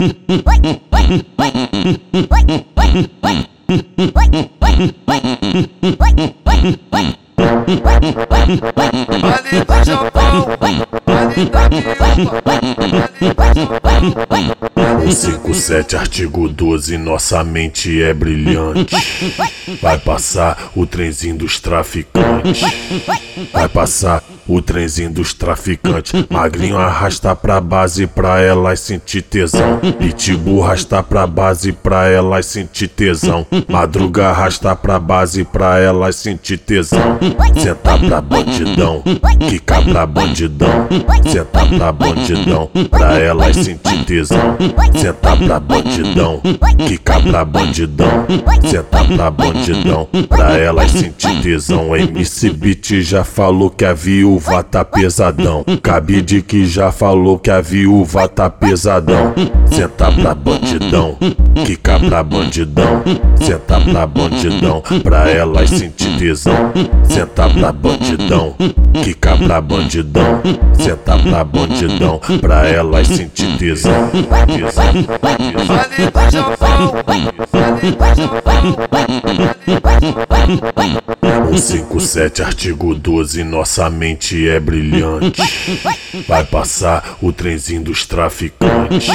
Ali do Japão, ali da O 57 artigo 12, nossa mente é brilhante. Vai passar o trenzinho dos traficantes. Vai passar o trenzinho dos traficantes. Magrinho arrasta pra base pra elas sentir tesão. Pitbull arrasta pra base pra elas sentir tesão. Madruga arrasta pra base pra elas sentir tesão. Senta pra bandidão, quica pra bandidão. Senta pra bandidão pra elas sentir tesão. Senta pra bandidão, quica pra bandidão. Senta pra bandidão pra elas sentir tesão. MC Beat já falou que a viúva viúva tá pesadão. Cabide que já falou que a viúva tá pesadão. Senta pra bandidão, quica pra bandidão. Senta pra bandidão, pra elas sentir tesão. Senta pra bandidão, quica pra bandidão. Senta pra bandidão, pra elas sentir tesão. Tesão, tesão. Ali do Japão, ali do Japão. 157, artigo 12, nossa mente é brilhante. Vai passar o trenzinho dos traficantes.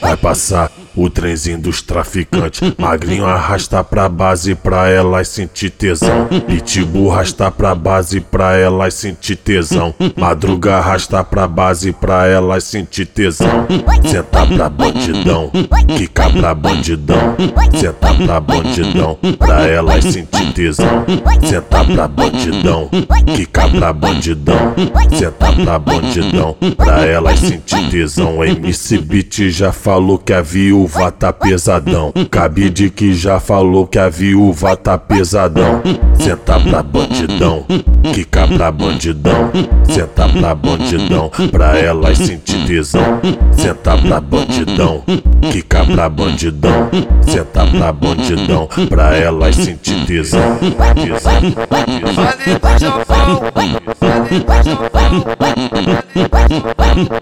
Vai passar o trenzinho dos traficantes. Magrinho arrasta pra base pra elas sentir tesão. Pitbull arrasta pra base pra elas sentir tesão. Madruga arrasta pra base pra elas sentir tesão. Senta pra bandidão, quica pra bandidão. Senta pra bandidão pra elas sentir tesão. Senta pra bandidão, quica pra bandidão. Senta pra bandidão pra elas sentir tesão. MC Beat já falou que a viúva tá pesadão. Cabide que já falou que a viúva tá pesadão. Senta pra bandidão, quica pra bandidão. Senta pra bandidão pra elas sentir tesão. Senta pra bandidão, quica pra bandidão. Senta pra bandidão pra elas sentir tesão. Ali do